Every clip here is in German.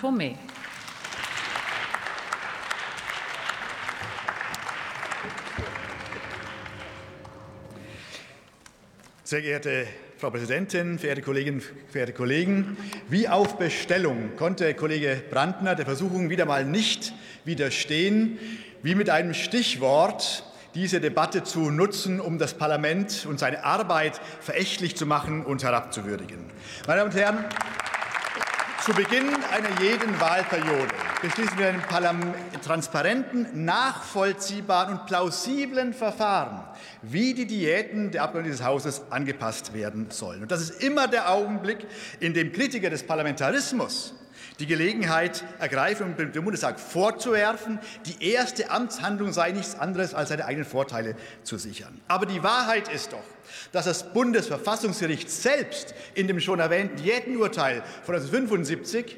Thome. Sehr geehrte Frau Präsidentin, verehrte Kolleginnen, verehrte Kollegen! Wie auf Bestellung konnte Kollege Brandner der Versuchung wieder mal nicht widerstehen, wie mit einem Stichwort diese Debatte zu nutzen, um das Parlament und seine Arbeit verächtlich zu machen und herabzuwürdigen. Meine Damen und Herren, zu Beginn einer jeden Wahlperiode beschließen wir einen transparenten, nachvollziehbaren und plausiblen Verfahren, wie die Diäten der Abgeordneten dieses Hauses angepasst werden sollen. Und das ist immer der Augenblick, in dem Kritiker des Parlamentarismus die Gelegenheit ergreifen, um dem Bundestag vorzuwerfen, die erste Amtshandlung sei nichts anderes, als seine eigenen Vorteile zu sichern. Aber die Wahrheit ist doch, dass das Bundesverfassungsgericht selbst in dem schon erwähnten Diätenurteil von 1975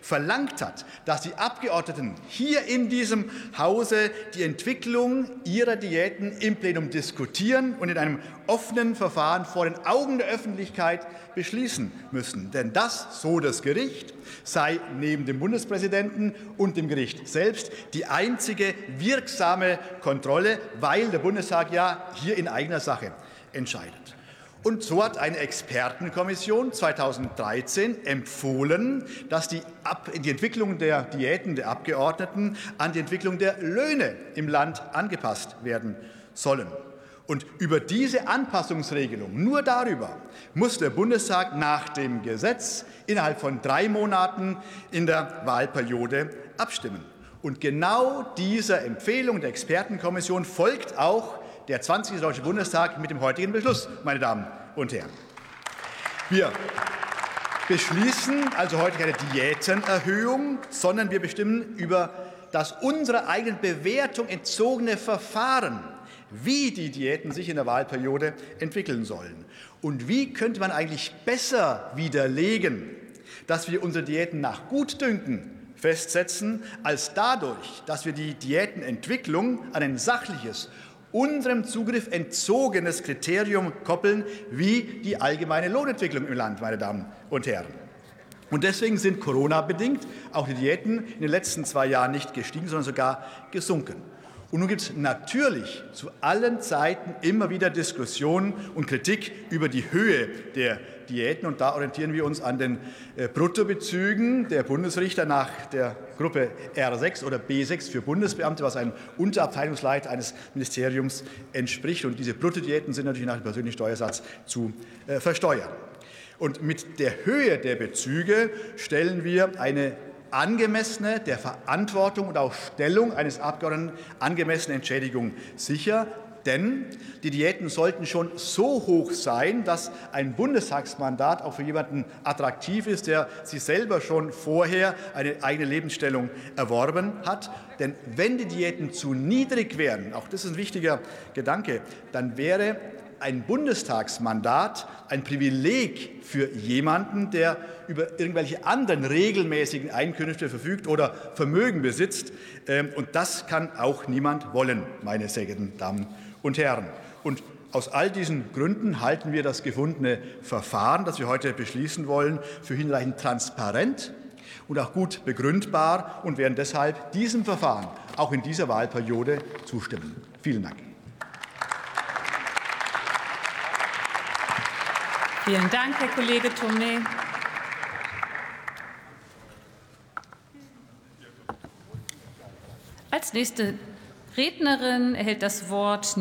verlangt hat, dass die Abgeordneten hier in diesem Hause die Entwicklung ihrer Diäten im Plenum diskutieren und in einem offenen Verfahren vor den Augen der Öffentlichkeit beschließen müssen. Denn das, so das Gericht, sei neben dem Bundespräsidenten und dem Gericht selbst die einzige wirksame Kontrolle, weil der Bundestag ja hier in eigener Sache entscheidet. Und so hat eine Expertenkommission 2013 empfohlen, dass die, Ab die Entwicklung der Diäten der Abgeordneten an die Entwicklung der Löhne im Land angepasst werden sollen. Und über diese Anpassungsregelung, nur darüber, muss der Bundestag nach dem Gesetz innerhalb von drei Monaten in der Wahlperiode abstimmen. Und genau dieser Empfehlung der Expertenkommission folgt auch der 20. Deutsche Bundestag mit dem heutigen Beschluss, meine Damen und Herren. Wir beschließen also heute keine Diätenerhöhung, sondern wir bestimmen über das unserer eigenen Bewertung entzogene Verfahren, wie die Diäten sich in der Wahlperiode entwickeln sollen. Und wie könnte man eigentlich besser widerlegen, dass wir unsere Diäten nach Gutdünken festsetzen, als dadurch, dass wir die Diätenentwicklung an ein sachliches unserem Zugriff entzogenes Kriterium koppeln wie die allgemeine Lohnentwicklung im Land, meine Damen und Herren. Und deswegen sind Corona-bedingt auch die Diäten in den letzten zwei Jahren nicht gestiegen, sondern sogar gesunken. Und nun gibt es natürlich zu allen Zeiten immer wieder Diskussionen und Kritik über die Höhe der Diäten. Und da orientieren wir uns an den äh, Bruttobezügen der Bundesrichter nach der Gruppe R6 oder B6 für Bundesbeamte, was einem Unterabteilungsleiter eines Ministeriums entspricht. Und diese Bruttodiäten sind natürlich nach dem persönlichen Steuersatz zu äh, versteuern. Und mit der Höhe der Bezüge stellen wir eine angemessene, der Verantwortung und auch Stellung eines Abgeordneten angemessene Entschädigung sicher. Denn die Diäten sollten schon so hoch sein, dass ein Bundestagsmandat auch für jemanden attraktiv ist, der sich selber schon vorher eine eigene Lebensstellung erworben hat. Denn wenn die Diäten zu niedrig wären, auch das ist ein wichtiger Gedanke, dann wäre ein Bundestagsmandat ein Privileg für jemanden, der über irgendwelche anderen regelmäßigen Einkünfte verfügt oder Vermögen besitzt. Ähm, und das kann auch niemand wollen, meine sehr geehrten Damen und Herren. Und aus all diesen Gründen halten wir das gefundene Verfahren, das wir heute beschließen wollen, für hinreichend transparent und auch gut begründbar und werden deshalb diesem Verfahren auch in dieser Wahlperiode zustimmen. Vielen Dank. Vielen Dank, Herr Kollege Thome. Als nächste Rednerin erhält das Wort